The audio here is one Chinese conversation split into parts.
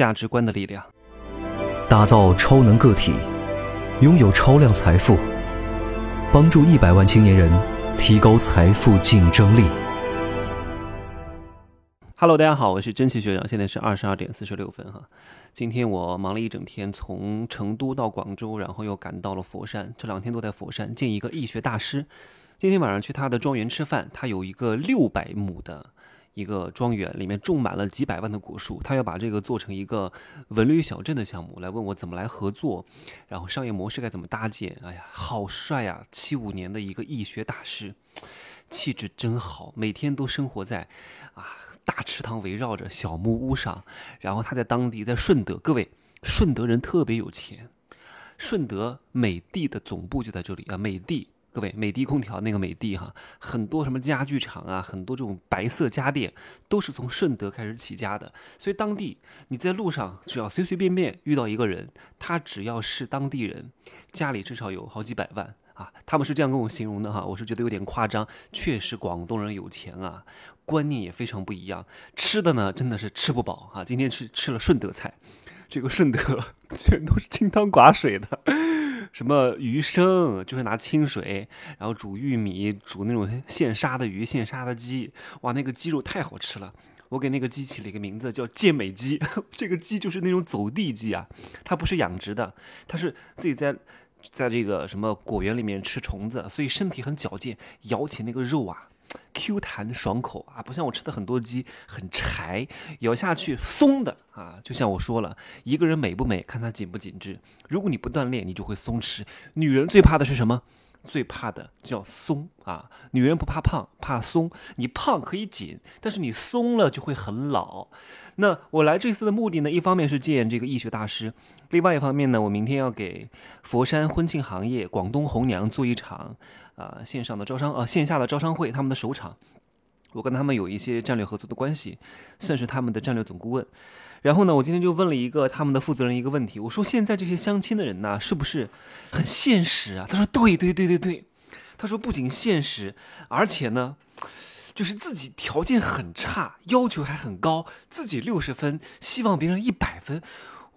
价值观的力量，打造超能个体，拥有超量财富，帮助一百万青年人提高财富竞争力。Hello，大家好，我是真奇学长，现在是二十二点四十六分哈。今天我忙了一整天，从成都到广州，然后又赶到了佛山，这两天都在佛山见一个易学大师。今天晚上去他的庄园吃饭，他有一个六百亩的。一个庄园里面种满了几百万的果树，他要把这个做成一个文旅小镇的项目，来问我怎么来合作，然后商业模式该怎么搭建。哎呀，好帅呀！七五年的一个易学大师，气质真好，每天都生活在啊大池塘围绕着小木屋上，然后他在当地在顺德，各位顺德人特别有钱，顺德美的的总部就在这里啊，美的。各位，美的空调那个美的哈，很多什么家具厂啊，很多这种白色家电都是从顺德开始起家的。所以当地你在路上只要随随便便遇到一个人，他只要是当地人，家里至少有好几百万啊。他们是这样跟我形容的哈，我是觉得有点夸张。确实广东人有钱啊，观念也非常不一样。吃的呢真的是吃不饱啊。今天是吃了顺德菜，这个顺德 全都是清汤寡水的。什么鱼生，就是拿清水，然后煮玉米，煮那种 现杀的鱼、现杀的鸡，哇，那个鸡肉太好吃了。我给那个鸡起了一个名字，叫健美鸡。这个鸡就是那种走地鸡啊，它不是养殖的，它是自己在在这个什么果园里面吃虫子，所以身体很矫健，咬起那个肉啊。Q 弹爽口啊，不像我吃的很多鸡很柴，咬下去松的啊。就像我说了，一个人美不美，看他紧不紧致。如果你不锻炼，你就会松弛。女人最怕的是什么？最怕的叫松啊！女人不怕胖，怕松。你胖可以紧，但是你松了就会很老。那我来这次的目的呢，一方面是见这个易学大师，另外一方面呢，我明天要给佛山婚庆行业广东红娘做一场啊线上的招商啊线下的招商会，他们的首场。我跟他们有一些战略合作的关系，算是他们的战略总顾问。然后呢，我今天就问了一个他们的负责人一个问题，我说现在这些相亲的人呢，是不是很现实啊？他说对对对对对，他说不仅现实，而且呢，就是自己条件很差，要求还很高，自己六十分，希望别人一百分。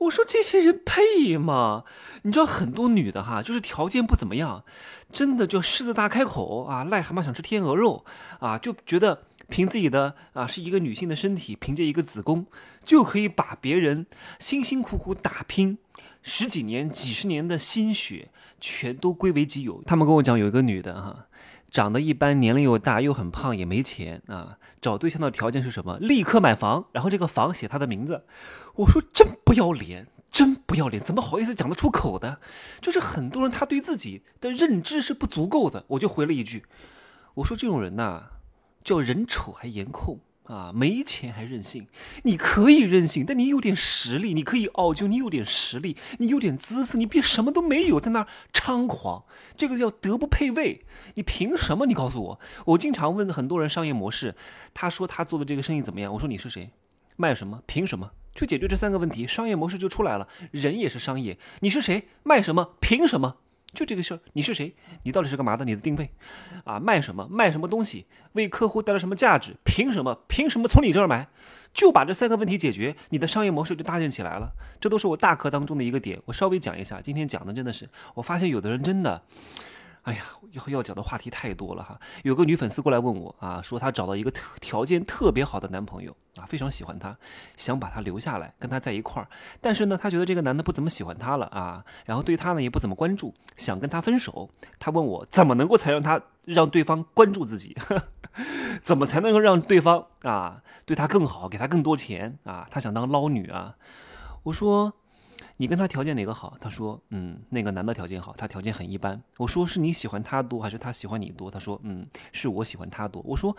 我说这些人配吗？你知道很多女的哈，就是条件不怎么样，真的就狮子大开口啊，癞蛤蟆想吃天鹅肉啊，就觉得。凭自己的啊，是一个女性的身体，凭借一个子宫，就可以把别人辛辛苦苦打拼十几年、几十年的心血，全都归为己有。他们跟我讲，有一个女的哈，长得一般，年龄又大，又很胖，也没钱啊。找对象的条件是什么？立刻买房，然后这个房写他的名字。我说真不要脸，真不要脸，怎么好意思讲得出口的？就是很多人他对自己的认知是不足够的。我就回了一句，我说这种人呐。叫人丑还颜控啊，没钱还任性。你可以任性，但你有点实力；你可以傲娇，你有点实力；你有点姿色，你别什么都没有，在那儿猖狂。这个叫德不配位。你凭什么？你告诉我。我经常问很多人商业模式，他说他做的这个生意怎么样？我说你是谁？卖什么？凭什么？去解决这三个问题，商业模式就出来了。人也是商业，你是谁？卖什么？凭什么？就这个事儿，你是谁？你到底是干嘛的？你的定位，啊，卖什么？卖什么东西？为客户带来什么价值？凭什么？凭什么从你这儿买？就把这三个问题解决，你的商业模式就搭建起来了。这都是我大课当中的一个点，我稍微讲一下。今天讲的真的是，我发现有的人真的。哎呀，要要讲的话题太多了哈。有个女粉丝过来问我啊，说她找到一个特条件特别好的男朋友非常喜欢他，想把他留下来跟他在一块儿。但是呢，他觉得这个男的不怎么喜欢他了啊，然后对他呢也不怎么关注，想跟他分手。他问我怎么能够才让他让对方关注自己，怎么才能够让对方啊对他更好，给他更多钱啊？他想当捞女啊。我说。你跟他条件哪个好？他说，嗯，那个男的条件好，他条件很一般。我说，是你喜欢他多还是他喜欢你多？他说，嗯，是我喜欢他多。我说，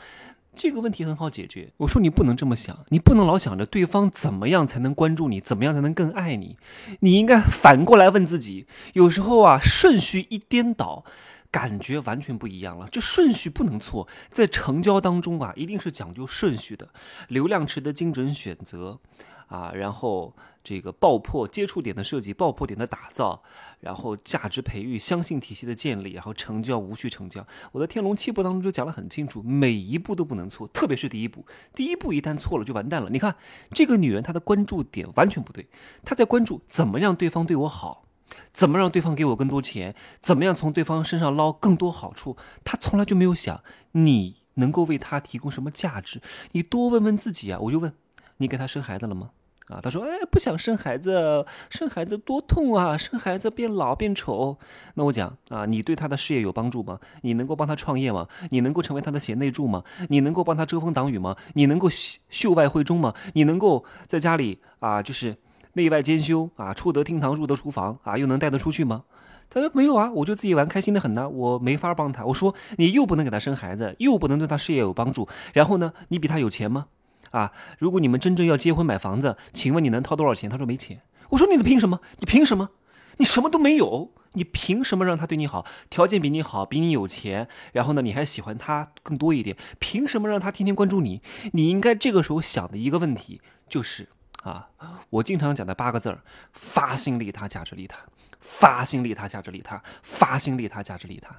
这个问题很好解决。我说，你不能这么想，你不能老想着对方怎么样才能关注你，怎么样才能更爱你。你应该反过来问自己，有时候啊，顺序一颠倒。感觉完全不一样了，这顺序不能错，在成交当中啊，一定是讲究顺序的。流量池的精准选择啊，然后这个爆破接触点的设计、爆破点的打造，然后价值培育、相信体系的建立，然后成交、无序成交。我在《天龙七步》当中就讲得很清楚，每一步都不能错，特别是第一步。第一步一旦错了就完蛋了。你看这个女人，她的关注点完全不对，她在关注怎么让对方对我好，怎么让对方给我更多钱，怎么样从对方身上捞更多好处。她从来就没有想你能够为她提供什么价值。你多问问自己啊！我就问你，给他生孩子了吗？啊，他说：“哎，不想生孩子，生孩子多痛啊！生孩子变老变丑。”那我讲啊，你对他的事业有帮助吗？你能够帮他创业吗？你能够成为他的贤内助吗？你能够帮他遮风挡雨吗？你能够秀外慧中吗？你能够在家里啊，就是内外兼修啊，出得厅堂，入得厨房啊，又能带得出去吗？他说：“没有啊，我就自己玩，开心的很呢，我没法帮他。”我说：“你又不能给他生孩子，又不能对他事业有帮助，然后呢，你比他有钱吗？”啊，如果你们真正要结婚买房子，请问你能掏多少钱？他说没钱。我说你凭什么？你凭什么？你什么都没有，你凭什么让他对你好？条件比你好，比你有钱，然后呢，你还喜欢他更多一点，凭什么让他天天关注你？你应该这个时候想的一个问题就是啊，我经常讲的八个字儿：发心利他，价值利他，发心利他，价值利他，发心利他，价值利他。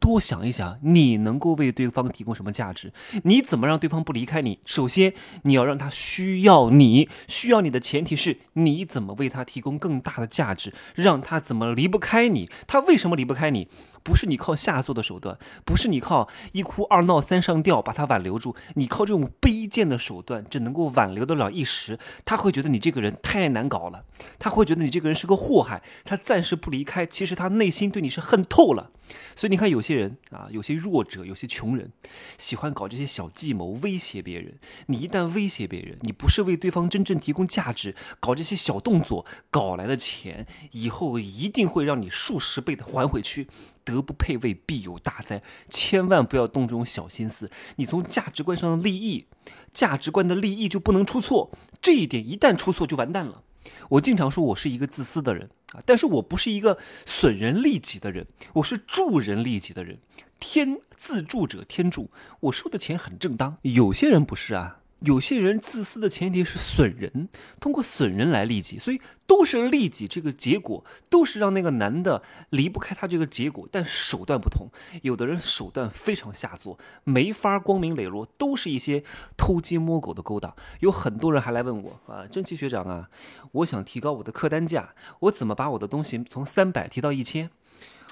多想一想，你能够为对方提供什么价值？你怎么让对方不离开你？首先，你要让他需要你，需要你的前提是你怎么为他提供更大的价值，让他怎么离不开你？他为什么离不开你？不是你靠下作的手段，不是你靠一哭二闹三上吊把他挽留住，你靠这种卑贱的手段只能够挽留得了一时。他会觉得你这个人太难搞了，他会觉得你这个人是个祸害，他暂时不离开，其实他内心对你是恨透了。所以你看，有些些人啊，有些弱者，有些穷人，喜欢搞这些小计谋，威胁别人。你一旦威胁别人，你不是为对方真正提供价值，搞这些小动作，搞来的钱，以后一定会让你数十倍的还回去。德不配位，必有大灾。千万不要动这种小心思。你从价值观上的利益，价值观的利益就不能出错。这一点一旦出错，就完蛋了。我经常说，我是一个自私的人啊，但是我不是一个损人利己的人，我是助人利己的人。天自助者天助，我收的钱很正当。有些人不是啊。有些人自私的前提是损人，通过损人来利己，所以都是利己。这个结果都是让那个男的离不开他这个结果，但手段不同。有的人手段非常下作，没法光明磊落，都是一些偷鸡摸狗的勾当。有很多人还来问我啊，真奇学长啊，我想提高我的客单价，我怎么把我的东西从三百提到一千？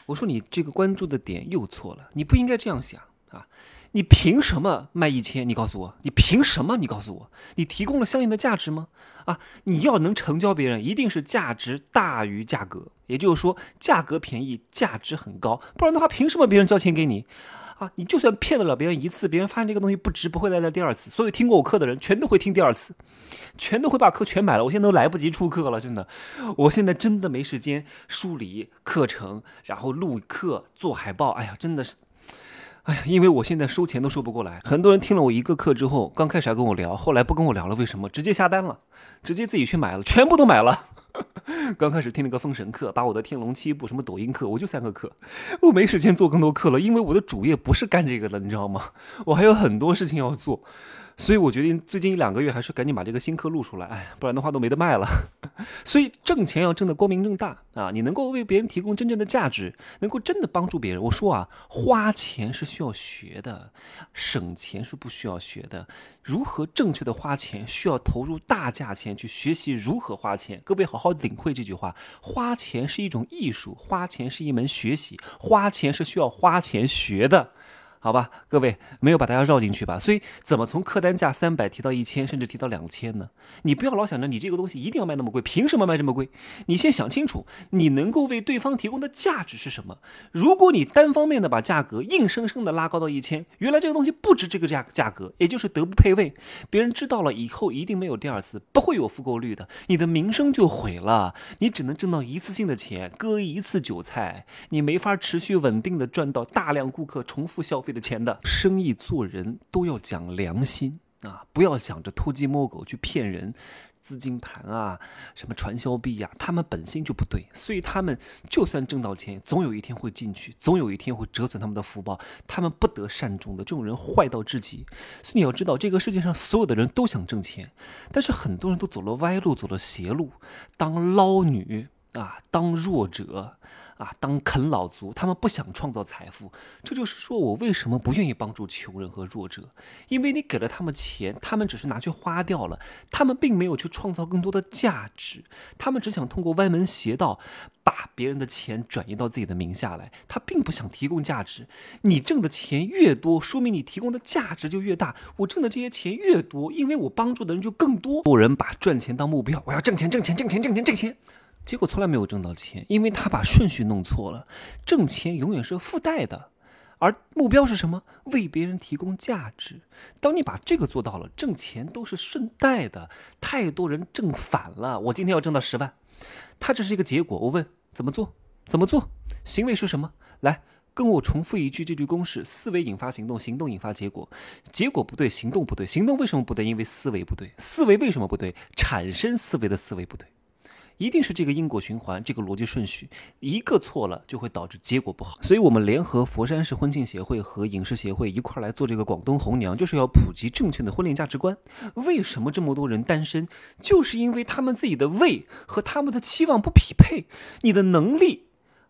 我说你这个关注的点又错了，你不应该这样想啊。你凭什么卖一千？你告诉我，你凭什么？你告诉我，你提供了相应的价值吗？啊，你要能成交别人，一定是价值大于价格，也就是说，价格便宜，价值很高，不然的话，凭什么别人交钱给你？啊，你就算骗得了别人一次，别人发现这个东西不值，不会来第二次。所有听过我课的人，全都会听第二次，全都会把课全买了。我现在都来不及出课了，真的，我现在真的没时间梳理课程，然后录课、做海报。哎呀，真的是。哎呀，因为我现在收钱都收不过来，很多人听了我一个课之后，刚开始还跟我聊，后来不跟我聊了，为什么？直接下单了，直接自己去买了，全部都买了。刚开始听了个封神课，把我的天龙七部什么抖音课，我就三个课，我没时间做更多课了，因为我的主业不是干这个的，你知道吗？我还有很多事情要做。所以我决定最近一两个月还是赶紧把这个新课录出来，哎，不然的话都没得卖了。所以挣钱要挣得光明正大啊！你能够为别人提供真正的价值，能够真的帮助别人。我说啊，花钱是需要学的，省钱是不需要学的。如何正确的花钱，需要投入大价钱去学习如何花钱。各位好好领会这句话：花钱是一种艺术，花钱是一门学习，花钱是需要花钱学的。好吧，各位没有把大家绕进去吧？所以怎么从客单价三百提到一千，甚至提到两千呢？你不要老想着你这个东西一定要卖那么贵，凭什么卖这么贵？你先想清楚，你能够为对方提供的价值是什么？如果你单方面的把价格硬生生的拉高到一千，原来这个东西不值这个价价格，也就是德不配位，别人知道了以后一定没有第二次，不会有复购率的，你的名声就毁了，你只能挣到一次性的钱，割一次韭菜，你没法持续稳定的赚到大量顾客重复消费。费的钱的生意做人都要讲良心啊，不要想着偷鸡摸狗去骗人。资金盘啊，什么传销币呀，他们本性就不对，所以他们就算挣到钱，总有一天会进去，总有一天会折损他们的福报，他们不得善终的。这种人坏到至极。所以你要知道，这个世界上所有的人都想挣钱，但是很多人都走了歪路，走了邪路，当捞女啊，当弱者。啊，当啃老族，他们不想创造财富，这就是说我为什么不愿意帮助穷人和弱者，因为你给了他们钱，他们只是拿去花掉了，他们并没有去创造更多的价值，他们只想通过歪门邪道把别人的钱转移到自己的名下来，他并不想提供价值。你挣的钱越多，说明你提供的价值就越大。我挣的这些钱越多，因为我帮助的人就更多。有人把赚钱当目标，我要挣钱，挣钱，挣钱，挣钱，挣钱。结果从来没有挣到钱，因为他把顺序弄错了。挣钱永远是附带的，而目标是什么？为别人提供价值。当你把这个做到了，挣钱都是顺带的。太多人挣反了。我今天要挣到十万，他这是一个结果。我问怎么做？怎么做？行为是什么？来跟我重复一句这句公式：思维引发行动，行动引发结果。结果不对，行动不对。行动为什么不对？因为思维不对。思维为什么不对？产生思维的思维不对。一定是这个因果循环，这个逻辑顺序，一个错了就会导致结果不好。所以，我们联合佛山市婚庆协会和影视协会一块来做这个广东红娘，就是要普及正确的婚恋价值观。为什么这么多人单身？就是因为他们自己的胃和他们的期望不匹配。你的能力。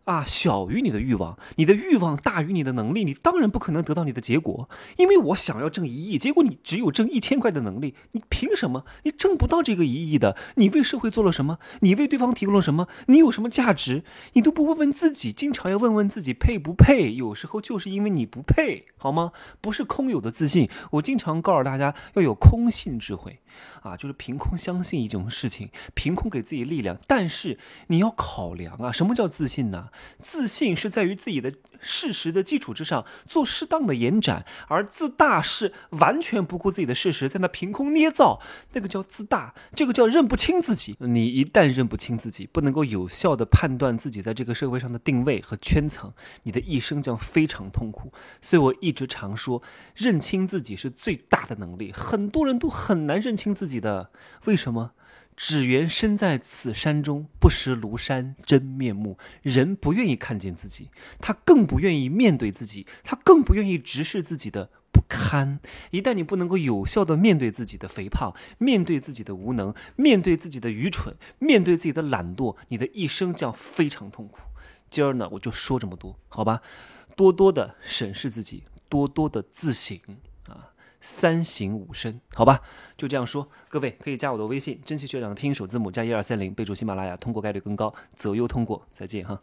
啊，小于你的欲望，你的欲望大于你的能力，你当然不可能得到你的结果。因为我想要挣一亿，结果你只有挣一千块的能力，你凭什么？你挣不到这个一亿的。你为社会做了什么？你为对方提供了什么？你有什么价值？你都不问问自己，经常要问问自己配不配。有时候就是因为你不配，好吗？不是空有的自信。我经常告诉大家要有空性智慧，啊，就是凭空相信一种事情，凭空给自己力量。但是你要考量啊，什么叫自信呢？自信是在于自己的事实的基础之上做适当的延展，而自大是完全不顾自己的事实，在那凭空捏造，那个叫自大，这个叫认不清自己。你一旦认不清自己，不能够有效的判断自己在这个社会上的定位和圈层，你的一生将非常痛苦。所以我一直常说，认清自己是最大的能力。很多人都很难认清自己的，为什么？只缘身在此山中，不识庐山真面目。人不愿意看见自己，他更不愿意面对自己，他更不愿意直视自己的不堪。一旦你不能够有效的面对自己的肥胖，面对自己的无能，面对自己的愚蠢，面对自己的懒惰，你的一生将非常痛苦。今儿呢，我就说这么多，好吧？多多的审视自己，多多的自省。三省吾身，好吧，就这样说。各位可以加我的微信，真奇学长的拼音首字母加一二三零，备注喜马拉雅，通过概率更高，择优通过。再见哈。